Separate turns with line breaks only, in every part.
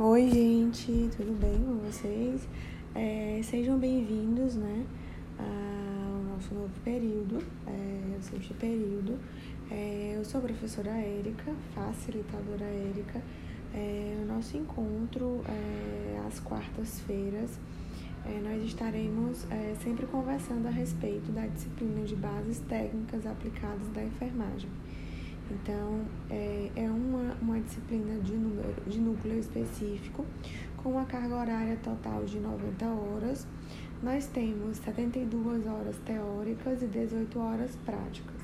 Oi, gente, tudo bem com vocês? É, sejam bem-vindos, né, ao nosso novo período, é, o sexto período. É, eu sou a professora Érica, facilitadora Érica. É, o nosso encontro é, às quartas-feiras, é, nós estaremos é, sempre conversando a respeito da disciplina de bases técnicas aplicadas da enfermagem. Então, é, é uma, uma disciplina de, número, de núcleo específico, com uma carga horária total de 90 horas. Nós temos 72 horas teóricas e 18 horas práticas.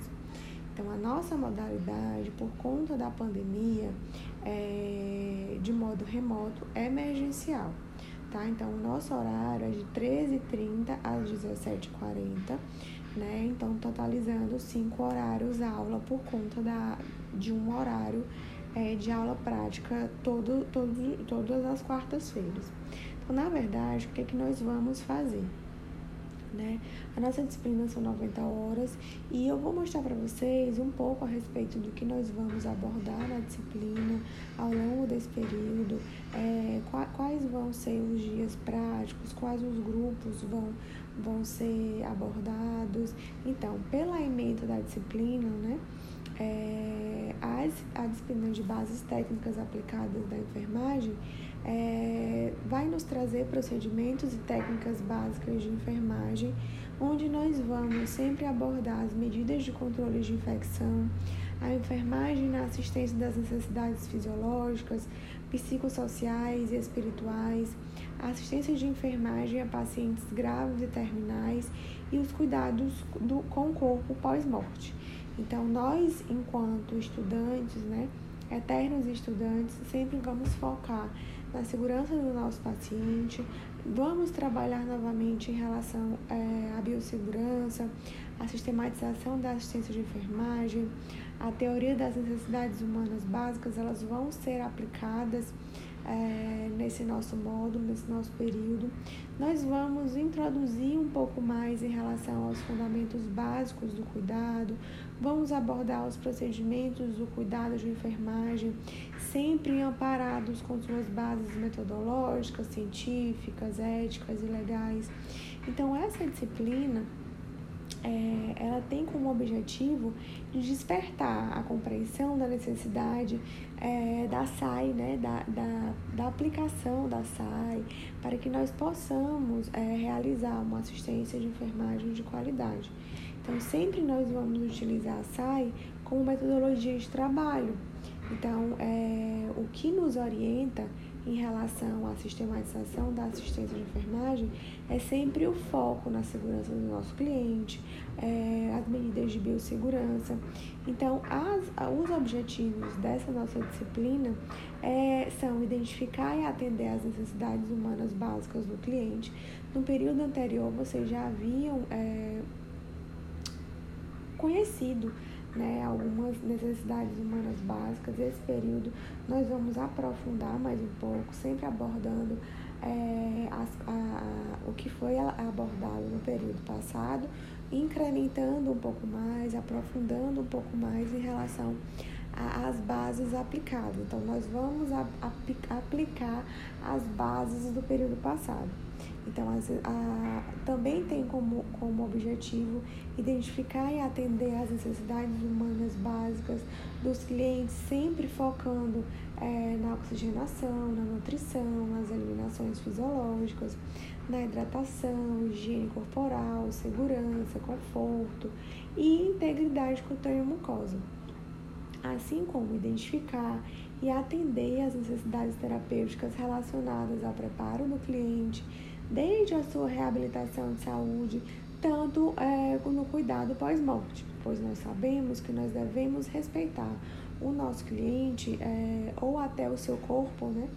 Então, a nossa modalidade, por conta da pandemia, é, de modo remoto, é emergencial. Tá? Então, o nosso horário é de 13h30 às 17h40 né? Então, totalizando cinco horários aula por conta da, de um horário é, de aula prática todo, todo, todas as quartas-feiras. Então, na verdade, o que, é que nós vamos fazer? Né? A nossa disciplina são 90 horas e eu vou mostrar para vocês um pouco a respeito do que nós vamos abordar na disciplina ao longo desse período, é, quais vão ser os dias práticos, quais os grupos vão, vão ser abordados. Então, pela emenda da disciplina, né? É, a, a disciplina de bases técnicas aplicadas da enfermagem é, vai nos trazer procedimentos e técnicas básicas de enfermagem, onde nós vamos sempre abordar as medidas de controle de infecção, a enfermagem na assistência das necessidades fisiológicas, psicossociais e espirituais, assistência de enfermagem a pacientes graves e terminais e os cuidados do, com o corpo pós-morte. Então, nós, enquanto estudantes, né, eternos estudantes, sempre vamos focar na segurança do nosso paciente. Vamos trabalhar novamente em relação é, à biossegurança, à sistematização da assistência de enfermagem, a teoria das necessidades humanas básicas, elas vão ser aplicadas é, nesse nosso módulo, nesse nosso período. Nós vamos introduzir um pouco mais em relação aos fundamentos básicos do cuidado, vamos abordar os procedimentos do cuidado de enfermagem, sempre amparados com suas bases metodológicas, científicas, éticas e legais. Então, essa disciplina é, ela tem como objetivo de despertar a compreensão da necessidade é, da SAI, né, da, da, da aplicação da SAI, para que nós possamos é, realizar uma assistência de enfermagem de qualidade. Então, sempre nós vamos utilizar a SAI como metodologia de trabalho. Então, é, o que nos orienta em relação à sistematização da assistência de enfermagem é sempre o foco na segurança do nosso cliente, é, as medidas de biossegurança. Então, as, os objetivos dessa nossa disciplina é, são identificar e atender às necessidades humanas básicas do cliente. No período anterior, vocês já haviam é, conhecido né, algumas necessidades humanas básicas. Esse período nós vamos aprofundar mais um pouco, sempre abordando é, as, a, o que foi abordado no período passado, incrementando um pouco mais, aprofundando um pouco mais em relação às bases aplicadas. Então, nós vamos aplicar as bases do período passado. Então, a, a, também tem como, como objetivo identificar e atender às necessidades humanas básicas dos clientes, sempre focando é, na oxigenação, na nutrição, nas eliminações fisiológicas, na hidratação, higiene corporal, segurança, conforto e integridade cutânea mucosa. Assim como identificar e atender às necessidades terapêuticas relacionadas ao preparo do cliente, desde a sua reabilitação de saúde, tanto é, no cuidado pós-morte, pois nós sabemos que nós devemos respeitar o nosso cliente é, ou até o seu corpo, né?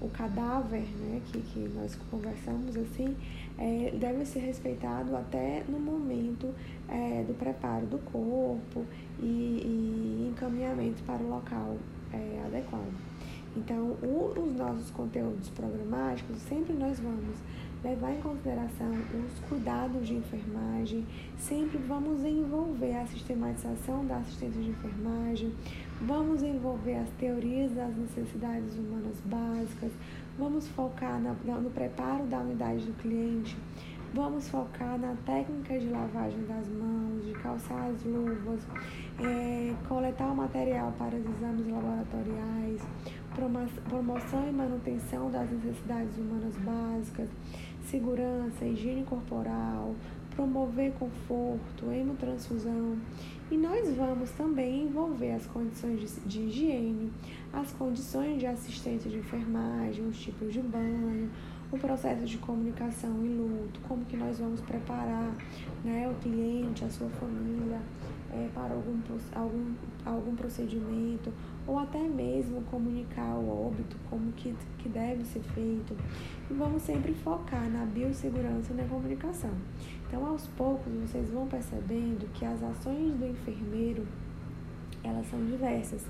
O cadáver, né? Que, que nós conversamos assim, é, deve ser respeitado até no momento é, do preparo do corpo e, e encaminhamento para o local é, adequado. Então, o, os nossos conteúdos programáticos, sempre nós vamos levar em consideração os cuidados de enfermagem, sempre vamos envolver a sistematização da assistência de enfermagem, vamos envolver as teorias das necessidades humanas básicas, vamos focar na, no preparo da unidade do cliente, vamos focar na técnica de lavagem das mãos, de calçar as luvas, é, coletar o material para os exames laboratoriais, promoção e manutenção das necessidades humanas básicas, segurança, higiene corporal, promover conforto, hemotransfusão. E nós vamos também envolver as condições de, higiene, as condições de assistência de enfermagem, os tipos de banho, o processo de comunicação e luto, como que nós vamos preparar né, o cliente, a sua família é, para algum, algum, algum procedimento, ou até mesmo comunicar o óbito, como que, que deve ser feito. E vamos sempre focar na biossegurança e na comunicação. Então, aos poucos, vocês vão percebendo que as ações do enfermeiro, elas são diversas.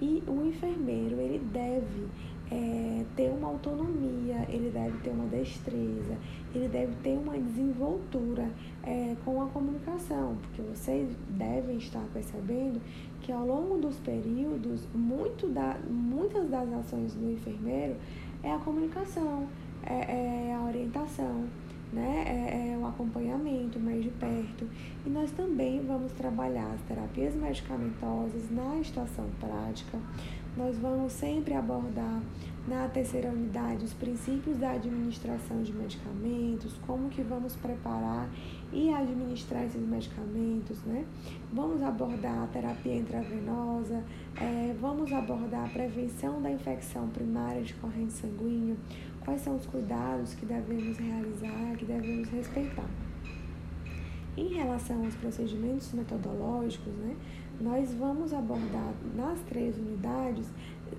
E o enfermeiro, ele deve é, ter uma autonomia, ele deve ter uma destreza, ele deve ter uma desenvoltura é, com a comunicação, porque vocês devem estar percebendo que ao longo dos períodos, muito da, muitas das ações do enfermeiro é a comunicação, é, é a orientação, né? É, é, o acompanhamento mais de perto. E nós também vamos trabalhar as terapias medicamentosas na estação prática. Nós vamos sempre abordar na terceira unidade os princípios da administração de medicamentos, como que vamos preparar e administrar esses medicamentos, né? Vamos abordar a terapia intravenosa, é, vamos abordar a prevenção da infecção primária de corrente sanguínea, quais são os cuidados que devemos realizar, que devemos respeitar. Em relação aos procedimentos metodológicos, né, nós vamos abordar nas três unidades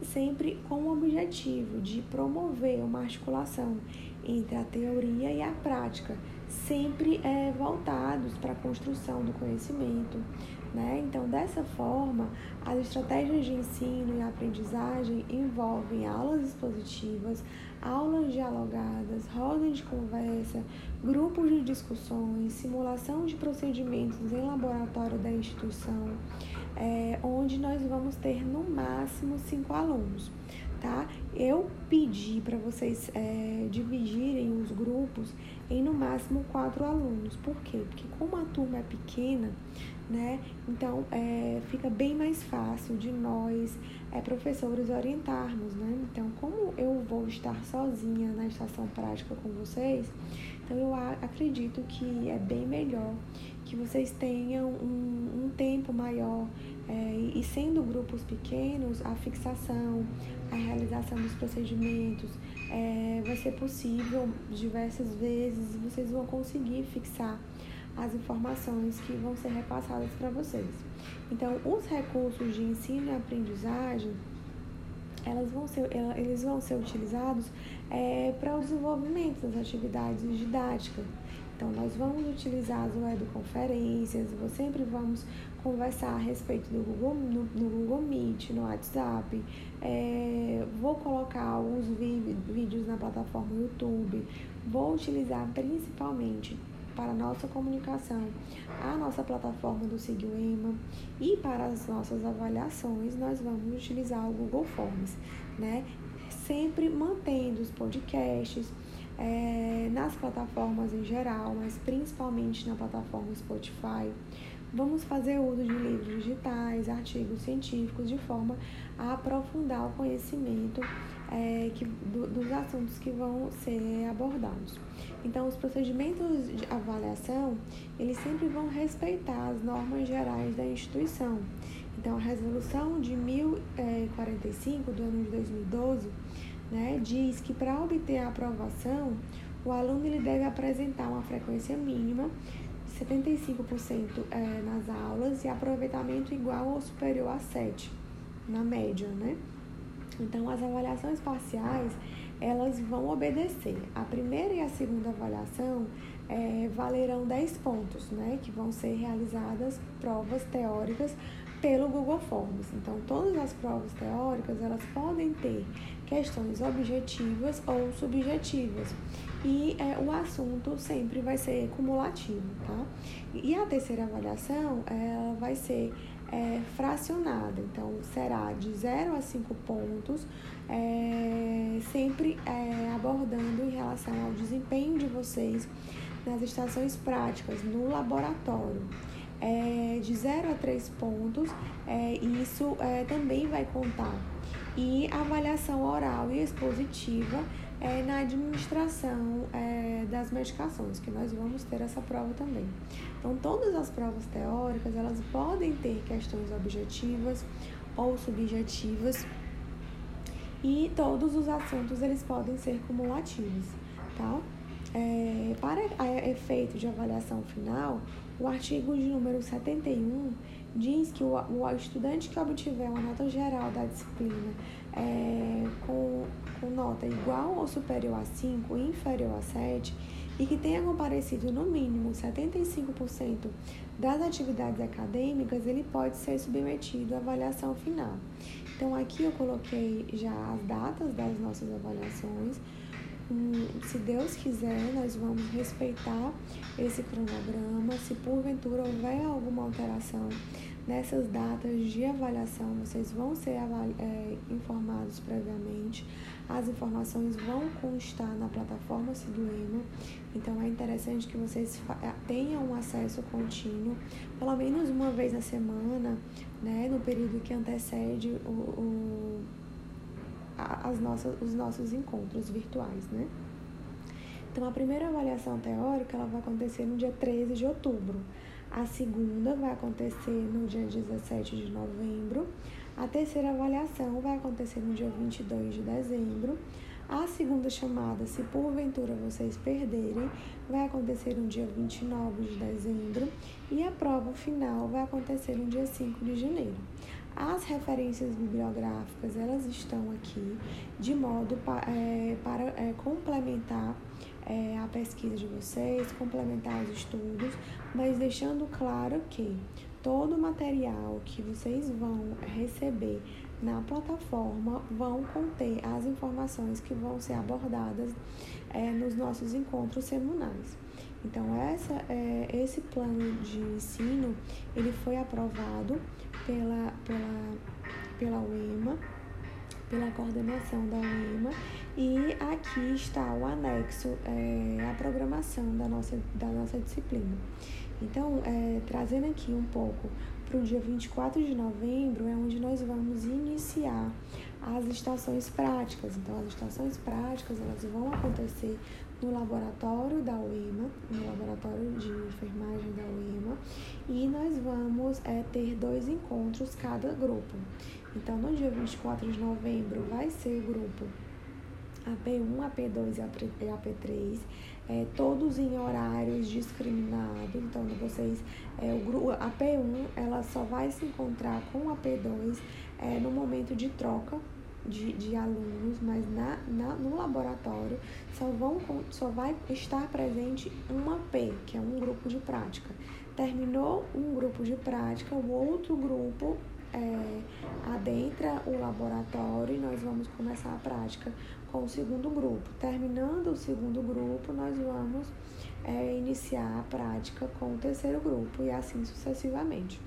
sempre com o objetivo de promover uma articulação entre a teoria e a prática, sempre é, voltados para a construção do conhecimento. Né? Então, dessa forma, as estratégias de ensino e aprendizagem envolvem aulas expositivas, aulas dialogadas, rodas de conversa, grupos de discussões, simulação de procedimentos em laboratório da instituição, é, onde nós vamos ter no máximo cinco alunos. Tá? Eu pedi para vocês é, dividirem os grupos em no máximo quatro alunos. Por quê? Porque como a turma é pequena, né? Então é, fica bem mais fácil de nós, é, professores, orientarmos, né? Então, como eu vou estar sozinha na estação prática com vocês, então eu acredito que é bem melhor que vocês tenham um, um tempo maior é, e sendo grupos pequenos, a fixação, a realização dos procedimentos é, vai ser possível diversas vezes vocês vão conseguir fixar as informações que vão ser repassadas para vocês. Então, os recursos de ensino e aprendizagem, elas vão ser, eles vão ser utilizados é, para o desenvolvimento das atividades didáticas. Então, nós vamos utilizar as webconferências, sempre vamos conversar a respeito do Google, no, no Google Meet, no WhatsApp. É, vou colocar alguns vídeos na plataforma YouTube. Vou utilizar principalmente para nossa comunicação a nossa plataforma do SigUEMA e para as nossas avaliações nós vamos utilizar o Google Forms, né? Sempre mantendo os podcasts é, nas plataformas em geral, mas principalmente na plataforma Spotify. Vamos fazer uso de livros digitais, artigos científicos, de forma a aprofundar o conhecimento é, que, do, dos assuntos que vão ser abordados. Então, os procedimentos de avaliação, eles sempre vão respeitar as normas gerais da instituição. Então, a resolução de 1045 do ano de 2012 né, diz que para obter a aprovação, o aluno ele deve apresentar uma frequência mínima de 75% é, nas aulas e aproveitamento igual ou superior a 7 na média, né? Então, as avaliações parciais, elas vão obedecer. A primeira e a segunda avaliação é, valerão 10 pontos, né? Que vão ser realizadas provas teóricas pelo Google Forms. Então, todas as provas teóricas, elas podem ter questões objetivas ou subjetivas. E é, o assunto sempre vai ser cumulativo, tá? E a terceira avaliação, ela vai ser é, fracionada. Então, será de 0 a 5 pontos, é, sempre é, abordando em relação ao desempenho de vocês nas estações práticas, no laboratório. É, de 0 a 3 pontos, é, isso é, também vai contar. E avaliação oral e expositiva é, na administração é, das medicações, que nós vamos ter essa prova também. Então, todas as provas teóricas, elas podem ter questões objetivas ou subjetivas e todos os assuntos, eles podem ser cumulativos, tá? É, para efeito de avaliação final, o artigo de número 71 diz que o, o estudante que obtiver uma nota geral da disciplina é, com, com nota igual ou superior a 5 e inferior a 7 e que tenha comparecido no mínimo 75% das atividades acadêmicas, ele pode ser submetido à avaliação final. Então aqui eu coloquei já as datas das nossas avaliações. Hum, se Deus quiser, nós vamos respeitar esse cronograma. Se porventura houver alguma alteração, Nessas datas de avaliação, vocês vão ser é, informados previamente. As informações vão constar na plataforma Siduema. Então, é interessante que vocês é, tenham um acesso contínuo, pelo menos uma vez na semana, né, no período que antecede o, o as nossas, os nossos encontros virtuais, né? Então, a primeira avaliação teórica ela vai acontecer no dia 13 de outubro. A segunda vai acontecer no dia 17 de novembro. A terceira avaliação vai acontecer no dia 22 de dezembro. A segunda chamada, se porventura vocês perderem, vai acontecer no dia 29 de dezembro e a prova final vai acontecer no dia 5 de janeiro. As referências bibliográficas, elas estão aqui de modo pa, é, para é, complementar é, a pesquisa de vocês, complementar os estudos, mas deixando claro que todo o material que vocês vão receber na plataforma vão conter as informações que vão ser abordadas é, nos nossos encontros semanais. Então, essa, é, esse plano de ensino ele foi aprovado pela, pela, pela UEMA, pela coordenação da UEMA, e aqui está o anexo, é, a programação da nossa, da nossa disciplina. Então, é, trazendo aqui um pouco para o dia 24 de novembro, é onde nós vamos iniciar as estações práticas. Então, as estações práticas elas vão acontecer no laboratório da UEMA, no laboratório de enfermagem da UEMA, e nós vamos é, ter dois encontros cada grupo. Então, no dia 24 de novembro vai ser o grupo AP1, AP2 e AP3, é, todos em horários discriminados. Então, vocês, é, o grupo, a P1 ela só vai se encontrar com a P2 é, no momento de troca de, de alunos, mas na, na, no laboratório só, vão, só vai estar presente uma P, que é um grupo de prática. Terminou um grupo de prática, o outro grupo é, adentra o laboratório e nós vamos começar a prática com o segundo grupo. Terminando o segundo grupo, nós vamos é, iniciar a prática com o terceiro grupo e assim sucessivamente.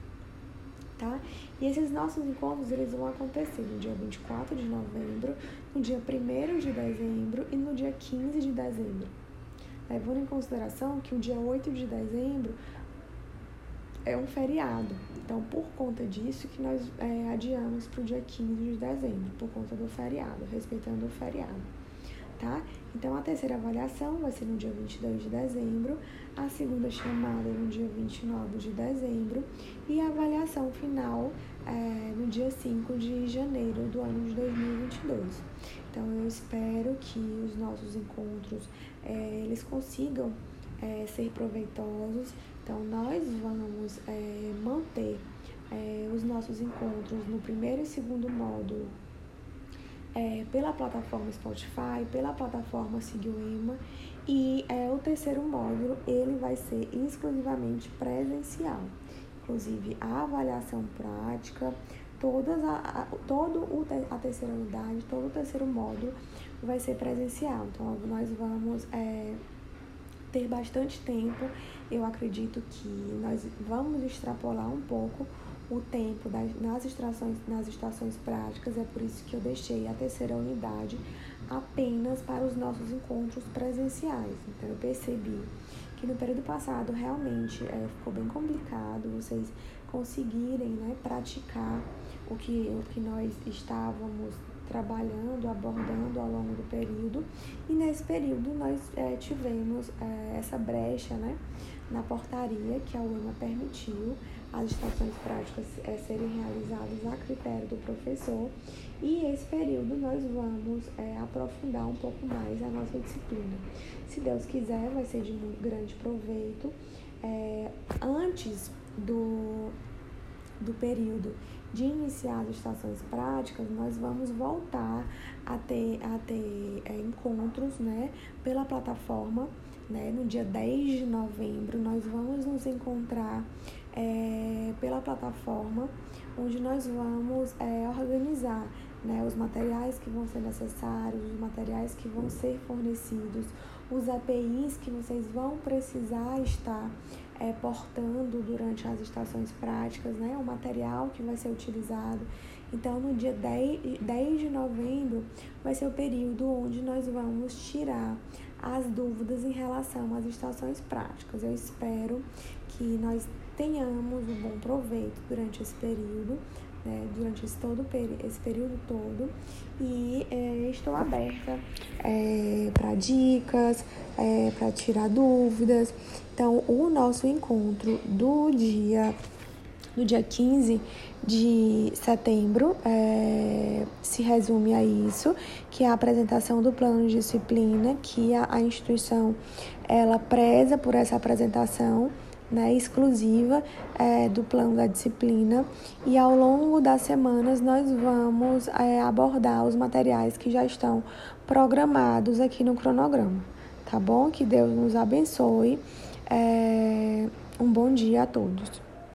Tá? E esses nossos encontros eles vão acontecer no dia 24 de novembro, no dia 1 de dezembro e no dia 15 de dezembro. Levando em consideração que o dia 8 de dezembro é um feriado. Então, por conta disso que nós é, adiamos para o dia 15 de dezembro, por conta do feriado, respeitando o feriado, tá? Então, a terceira avaliação vai ser no dia 22 de dezembro, a segunda chamada no dia 29 de dezembro e a avaliação final é, no dia 5 de janeiro do ano de 2022. Então, eu espero que os nossos encontros, é, eles consigam é, ser proveitosos, então, nós vamos é, manter é, os nossos encontros no primeiro e segundo módulo é, pela plataforma Spotify, pela plataforma Seguima e é, o terceiro módulo ele vai ser exclusivamente presencial. Inclusive a avaliação prática, todas a, a, todo o, a terceira unidade, todo o terceiro módulo vai ser presencial. Então nós vamos é, ter bastante tempo, eu acredito que nós vamos extrapolar um pouco o tempo das, nas, estações, nas estações práticas, é por isso que eu deixei a terceira unidade apenas para os nossos encontros presenciais. Então, eu percebi que no período passado realmente é, ficou bem complicado vocês conseguirem né, praticar o que, o que nós estávamos trabalhando, abordando ao longo do período. E nesse período nós é, tivemos é, essa brecha né, na portaria que a UEMA permitiu as estações práticas é, serem realizadas a critério do professor. E esse período nós vamos é, aprofundar um pouco mais a nossa disciplina. Se Deus quiser, vai ser de muito grande proveito. É, antes do, do período de iniciar as estações práticas, nós vamos voltar a ter, a ter é, encontros né, pela plataforma. Né, no dia 10 de novembro, nós vamos nos encontrar é, pela plataforma, onde nós vamos é, organizar né, os materiais que vão ser necessários, os materiais que vão ser fornecidos, os APIs que vocês vão precisar estar é, portando durante as estações práticas, né, o material que vai ser utilizado. Então, no dia 10, 10 de novembro vai ser o período onde nós vamos tirar as dúvidas em relação às estações práticas. Eu espero que nós tenhamos um bom proveito durante esse período, né, durante esse, todo, esse período todo. E é, estou aberta é, para dicas, é, para tirar dúvidas. Então, o nosso encontro do dia, do dia 15 de setembro é, se resume a isso, que é a apresentação do plano de disciplina, que a, a instituição ela preza por essa apresentação né, exclusiva é, do plano da disciplina e ao longo das semanas nós vamos é, abordar os materiais que já estão programados aqui no cronograma, tá bom? Que Deus nos abençoe. É, um bom dia a todos.